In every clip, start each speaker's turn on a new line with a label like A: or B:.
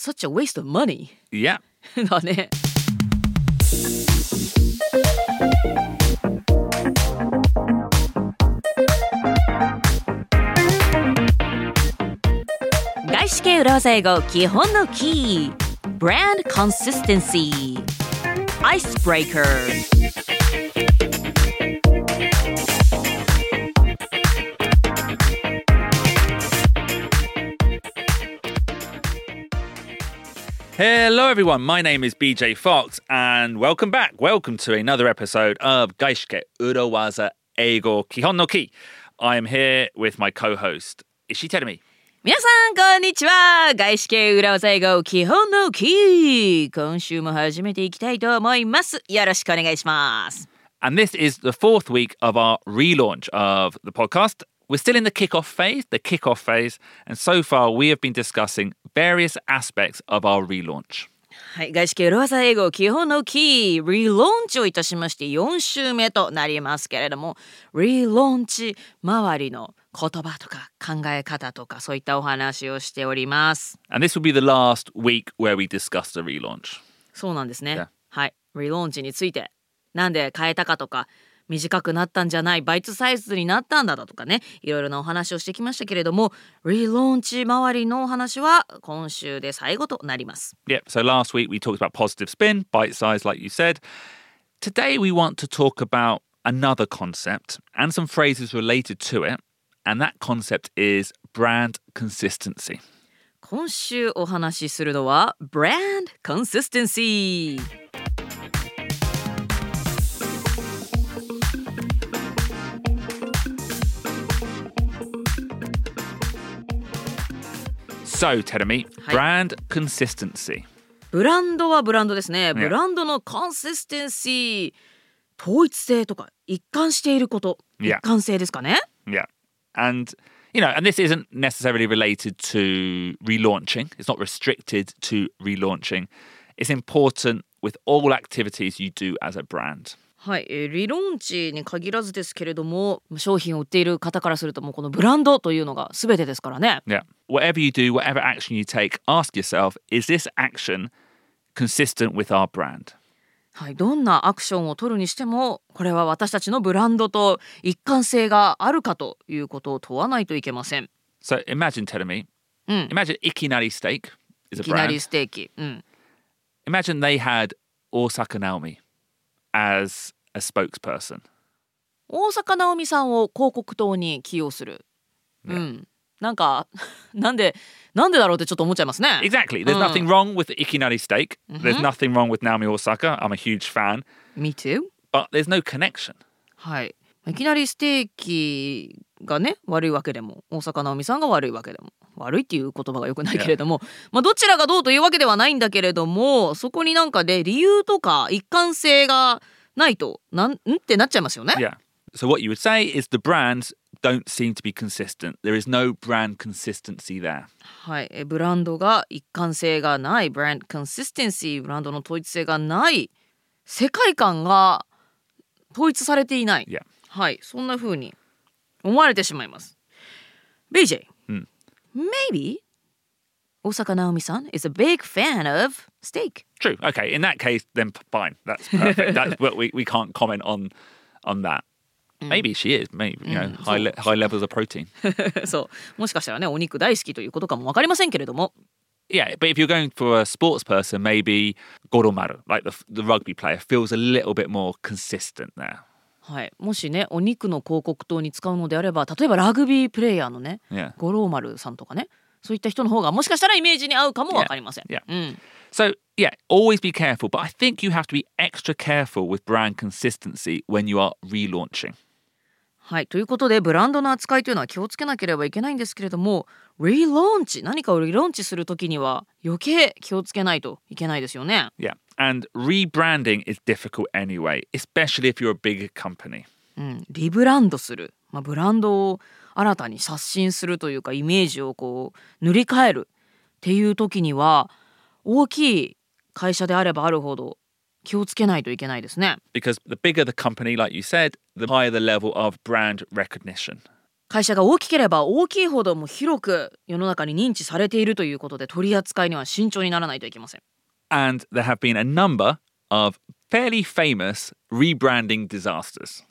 A: such a waste of money
B: Yeah.
A: だね。外資系裏技英語基本のキー Brand Consistency Icebreaker
B: Hello, everyone. My name is BJ Fox, and welcome back. Welcome to another episode of Gaishike Urawaza Eigo Kihon no Ki. I am here with my co-host Ishi Terumi.
A: 皆さんこんにちは外資系裏技英語基本のキー今週も始めていきたいと思いますよろしくお願いします
B: And this is the fourth week of our relaunch of the podcast. We're still in the kickoff phase, the kickoff phase, and so far we have been discussing various aspects of our relaunch.
A: はい、外資系裏技英語基本のキーリローンチをいたしまして4週目となりますけれどもリローンチ周りの言葉とか考え方とかそういったお話をしております
B: And this will be the last week where we discuss the relaunch.
A: そうなんですね、
B: Yeah.
A: はいリローンチについてなんで変えたかとか短くなったんじゃないバイトサイズになったんだだとかねいろいろなお話をしてきましたけれどもリローンチ周りのお話は今週で最後となります
B: Yep. So last week we talked about positive spin, bite size, like you said. Today we want to talk about another concept and some phrases related to it. And that concept is brand consistency.
A: 今週お話しするのは Brand Consistency
B: So, Terumi,
A: Hi.
B: brand consistency.
A: ブランドはブランドですねブランドの Consistency 統一性とか一貫していること一
B: Yeah.
A: 貫性ですかね
B: Yeah. And, you know, and this isn't necessarily related to relaunching, it's not restricted to relaunching. It's important with all activities you do as a brand.
A: はい、えーリローンチに限らずですけれども商品を売っている方からするともうこのブランドというのが全てですからね
B: Yeah. Whatever you do, whatever action you take, ask yourself is this action consistent with our brand?
A: はい、どんなアクションを取るにしてもこれは私たちのブランドと一貫性があるかということを問わないといけません
B: So imagine telling me,
A: うん
B: imagine Ikinari Steak is
A: い
B: a
A: きなり
B: brand.
A: ステーキ、うん、
B: Imagine they had Osaka Naomi as a spokesperson.
A: 大坂なおみさんを広告塔に起用する、うん、なんかなんでなんでだろうってちょっと思っちゃいますね
B: Exactly. There's
A: Mm.
B: nothing wrong with Ikinari Steak. There's nothing wrong with Naomi Osaka. I'm a huge fan.
A: Me too
B: But there's no connection.
A: はいいきなりステーキがね悪いわけでも大坂なおみさんが悪いわけでも悪いっていう言葉がよくないけれども、まあどちらがどうというわけではないんだけれどもそこになんかで理由とか一貫性がないとなんんってなっちゃいますよね。
B: Yeah. So what you would say is the brands don't seem to be consistent. There is no brand consistency there.
A: はい、えブランドが一貫性がないブランド consistency ブランドの統一性がない世界観が統一されていない、
B: Yeah.
A: はいそんな風に思われてしまいます BJ、
B: うん
A: maybe 大坂なおみさん is a big fan of steak
B: True. Okay. In that case, then p- fine. That's perfect. That's but we, we can't comment on on that. Maybe she is. Maybe you know high le- high levels of protein.
A: そうもしかしたらねお肉大好きということかも分かりませんけれども
B: Yeah, but if you're going for a sports person, maybe Goromaru, like the the rugby player, feels a little bit more consistent there.
A: はい、もしねお肉の広告塔に使うのであれば例えばラグビープレイヤーのね
B: Yeah.
A: 五郎丸さんとかねそういった人の方がもしかしたらイメージに合うかもわかりません。
B: Yeah.
A: うん、
B: So yeah, always be careful. But I think you have to be extra careful with brand consistency when you are relaunching.
A: はいということでブランドの扱いというのは気をつけなければいけないんですけれどもリローンチ何かをリローンチするときには余計気をつけないといけないですよね。
B: Yeah, and rebranding is difficult anyway, especially if you're a big company.
A: うん、リブランドする、まあ、ブランドを新たに刷新するというかイメージをこう塗り替えるっていう時には大きい会社であればあるほど気をつけないといけないですね。
B: Because the bigger the company, like you said, the higher the level of brand recognition.
A: 会社が大きければ大きいほども広く世の中に認知されているということで取り扱いには慎重にならないといけません
B: And there have been a number of fairly famous rebranding disasters.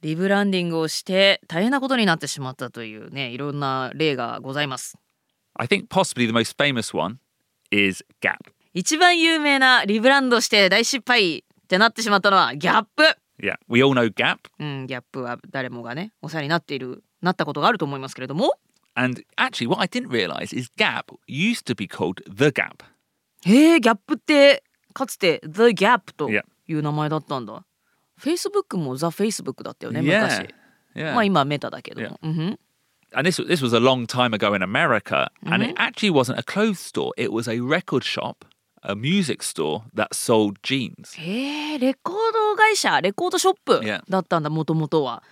A: リブランディングをして大変なことになってしまったというねいろんな例がございます
B: I think possibly the most famous one is Gap.
A: 一番有名なリブランドして大失敗ってなってしまったのはギャップ
B: Yeah, we all know Gap.
A: うんギャップは誰もがねお世話になっているなったことがあると思いますけれども
B: And actually, what I didn't realize is Gap used to be called The Gap.
A: へえギャップってかつて The Gap と
B: Yeah.
A: いう名前だったんだ Facebook も The Facebook だったよね
B: Yeah.
A: 昔
B: Yeah.
A: まあ今メタだけども、うんふん
B: and this this was a long time ago in America, and it actually wasn't a clothes store. It was a record shop, a music store that sold jeans.
A: へえレコード会社レコードショップ
B: Yeah.
A: だったんだもともとは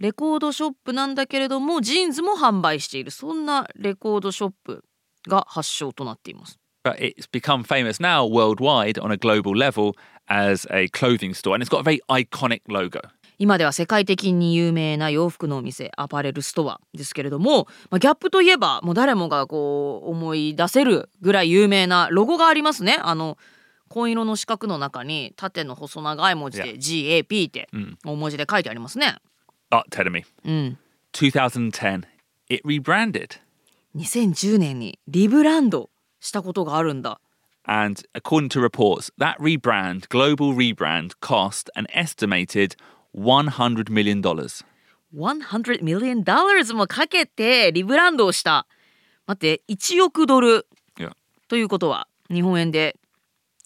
A: レコードショップなんだけれどもジーンズも販売しているそんなレコードショップが発祥となっています今では世界的に有名な洋服のお店アパレルストアですけれども、まあ、ギャップといえばもう誰もがこう思い出せるぐらい有名なロゴがありますねあの紺色の四角の中に縦の細長い文字で GAP って大文字で書いてありますね。あ、
B: テレミ。
A: 2010.2010. 年にリブランド。したことがあるんだ。
B: And according to reports, that rebrand, global rebrand, cost an estimated $100 million.
A: 100 million dollars もかけてリブランドをした。待って1億ドル
B: Yeah.
A: ということは日本円で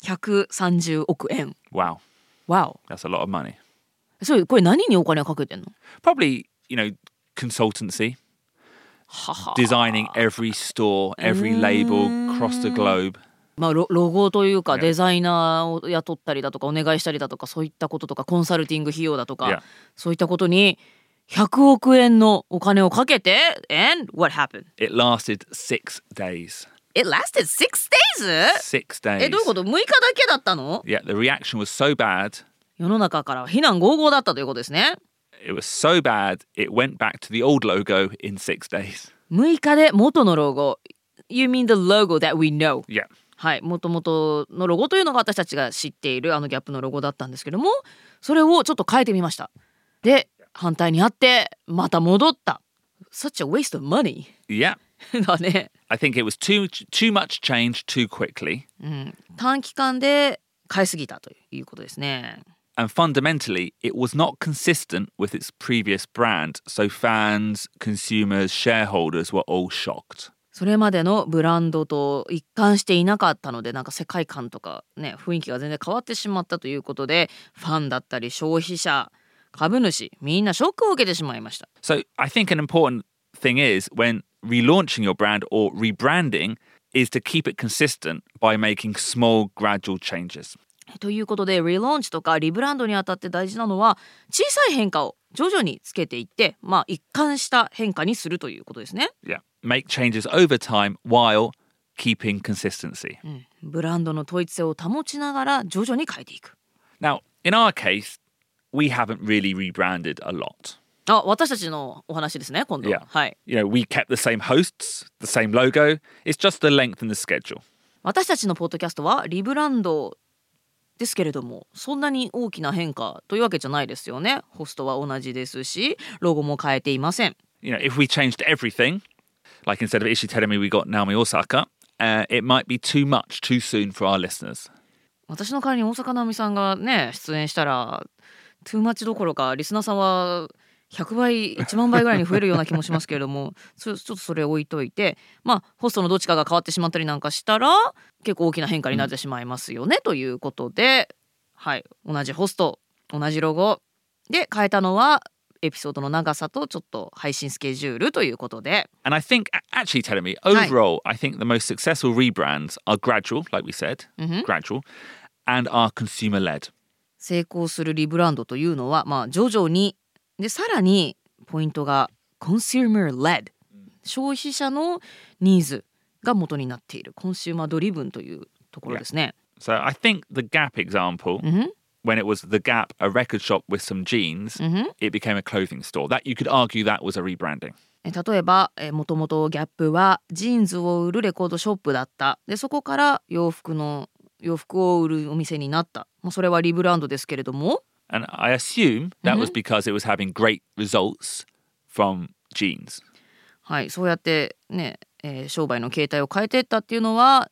A: 130億円。
B: Wow,
A: わお。
B: that's a lot of money.
A: そうこれ何にお金をかけてんの
B: Probably, you know, consultancy, designing every store, every label across the globe.
A: まあロロゴというか.デザイナーを雇ったりだとかお願いしたりだとかそういったこととかコンサルティング費用だとか.そういったことに100億円のお金をかけて and what happened?
B: It lasted six days.
A: It lasted six days?
B: Six days.
A: えどういうこと ?6 日だけだったの
B: Yeah, the reaction was so bad.
A: 世の中から非難合々だったということですね
B: It was so bad, it went back to the old logo in six days.
A: 6日で元のロゴ You mean the logo that we know
B: Yeah.
A: はい、もともとのロゴというのが私たちが知っているあのギャップのロゴだったんですけどもそれをちょっと変えてみましたで反対にあってまた戻った Such a waste of money
B: Yeah.
A: だね、
B: I think it was too too much change too quickly.
A: うん、短期間で変えすぎたということですね
B: And fundamentally, it was not consistent with its previous brand. So fans, consumers, shareholders were all shocked.
A: それまでのブランドと一貫していなかったのでなんか世界観とかね雰囲気が全然変わってしまったということでファンだったり消費者株主みんなショックを受けてしまいました
B: So I think an important thing is when relaunching your brand or rebranding is to keep it consistent by making small, gradual changes.
A: ということでリローンチとかリブランドにあたって大事なのは小さい変化を徐々につけていってまあ一貫した変化にするということですね、
B: Yeah. Make changes over time while keeping consistency.
A: うん、ブランドの統一性を保ちながら徐々に変えていく
B: Now, in our case, we haven't really rebranded a lot.
A: あ私たちのお話ですね今度は
B: Yeah.
A: はい
B: You know, we kept the same hosts, the same logo. It's just the length and the schedule.
A: 私たちのポッドキャストはリブランドですけれどもそんなに大きな変化というわけじゃないですよねホストは同じですしロゴも変えていません
B: You know, if we changed everything, like instead of Ishi me we got Naomi Osaka, uh, it might be too much too soon for our listeners.
A: 私の代わりに大坂なおみさんがね出演したらトゥーマッチどころかリスナーさんは100倍1万倍ぐらいに増えるような気もしますけれども そちょっとそれ置いといてまあホストのどっちかが変わってしまったりなんかしたら結構大きな変化になってしまいますよね、ということではい同じホスト同じロゴ。で変えたのはエピソードの長さとちょっと配信スケジュールということで
B: And I think, actually, telling me, overall, I think the most successful rebrands are gradual, like we said, gradual, and are consumer led.
A: 成功するリブランドというのはまあ徐々にでさらにポイントが consumer led 消費者のニーズが元になっているコンシューマードリブンというところですね。
B: So I think the Gap example
A: Mhm.
B: When it was the Gap, a record shop with some jeans, it became a clothing store. That you could argue that was a rebranding.
A: え例えばもともとギャップはジーンズを売るレコードショップだったでそこから洋服の洋服を売るお店になった、まあ、それはリブランドですけれども
B: And I assume that was because it was having great results from jeans.
A: はいそうやってね、えー商売の形態を変えていったっていうのは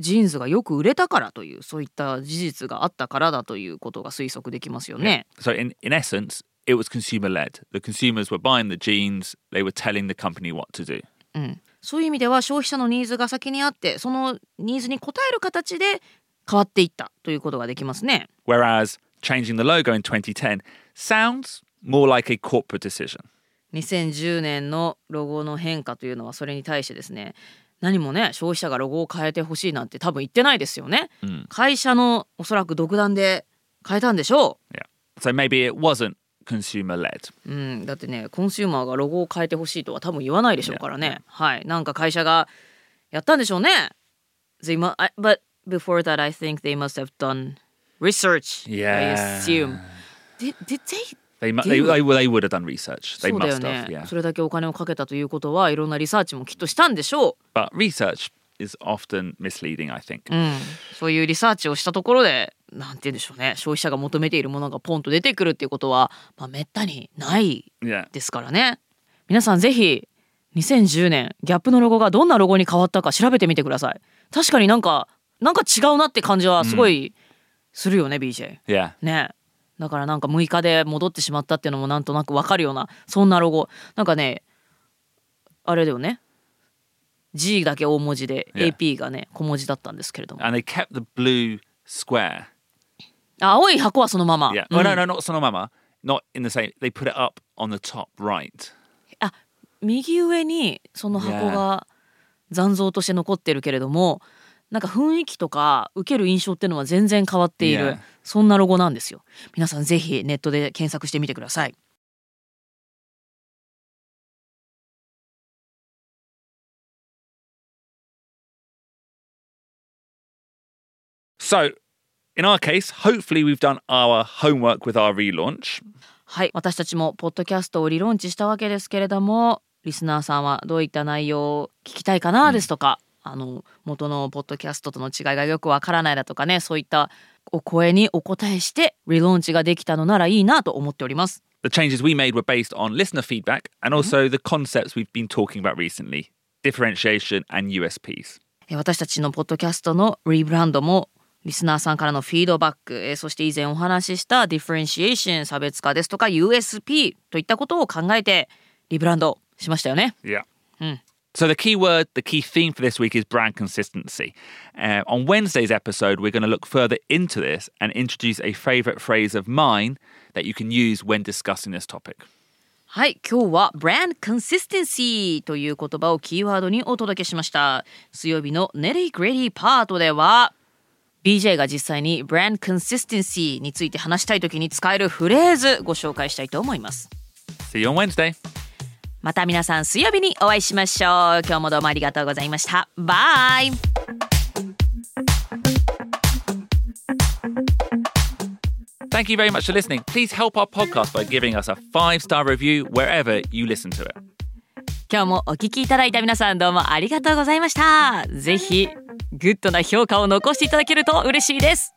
A: ジーンズがよく売れたからというそういった事実があったからだということが推測できますよね。
B: So in, in essence, it was consumer led. The consumers were buying the jeans, they were telling the company what to do.
A: うん、そういう意味では消費者のニーズが先にあってそのニーズに応える形で変わっていったということができますね。
B: Whereas changing the logo in 2010 sounds more like a corporate decision.
A: 2010年のロゴの変化というのはそれに対してですね何もね消費者がロゴを変えてほしいなんて多分言ってないですよね、
B: うん。
A: 会社のおそらく独断で変えたんでしょ
B: Yeah. So maybe it wasn't consumer led.
A: う、うん、だってねコンシューマーがロゴを変えてほしいとは多分言わないでしょうからね。はい。なんか会社がやったんでしょうね。They mu- I- But before that I think they must have done research I
B: Yeah.
A: assume. Did, did they
B: They, mu- they, they, they would have done research. They
A: そうだよ
B: must
A: ね
B: have, yeah.
A: それだけお金をかけたということはいろんなリサーチもきっとしたんでしょう
B: But research is often misleading, I think.
A: うん、そういうリサーチをしたところでなんて言うんでしょうね消費者が求めているものがポンと出てくるっていうことは、まあ、めったにない
B: Yeah.
A: ですからね皆さんぜひ2010年ギャップのロゴがどんなロゴに変わったか調べてみてください確かになんかなんか違うなって感じはすごいするよね、BJ
B: Yeah.
A: ねだからなんか6日で戻ってしまったっていうのもなんとなくわかるようなそんなロゴなんかねあれだよね G だけ大文字で. AP がね小文字だったんですけれども
B: And they kept the blue square.
A: あ青い箱はそのまま。
B: Yeah.
A: うん
B: Oh, no, no, not Sonomama. Not in the same. They put it up on the top right.
A: あ右上にその箱が残像として残ってるけれどもなんか雰囲気とか受ける印象っていうのは全然変わっている.そんなロゴなんですよ皆さんぜひネットで検索してみてください
B: So, in our case, hopefully we've done our homework with our relaunch.
A: はい私たちもポッドキャストをリローンチしたわけですけれどもリスナーさんはどういった内容を聞きたいかなですとか、あの元のポッドキャストとの違いがよくわからないだとかねそういったお声にお答えしてリローンチができたのならいいなと思っております
B: The changes we made were based on listener feedback and also the concepts we've been talking about recently differentiation and USPs.
A: えー私たちのポッドキャストのリブランドもリスナーさんからのフィードバック、えーそして以前お話ししたディフェレンシエーション差別化ですとか USP といったことを考えてリブランドしましたよね。
B: Yeah. So the key word, the key theme for this week is brand consistency. Uh, on Wednesday's episode, we're going to look further into this and introduce a favorite phrase of mine that you can use when discussing this topic.
A: はい、今日は brand consistency という言葉をキーワードにお届けしました。水曜日のネリーグレディパートでは BJ が実際に brand consistency について話したい時に使えるフレーズご紹介したいと思います。
B: See you on Wednesday.
A: また皆さん水曜日にお会いしましょう。今日もどうもありがとうございました。バイ
B: Thank you very much for listening. Please help our podcast by giving us a five star review wherever you listen to it.
A: 今日もお聞きいただいた皆さんどうもありがとうございました。ぜひグッドな評価を残していただけると嬉しいです。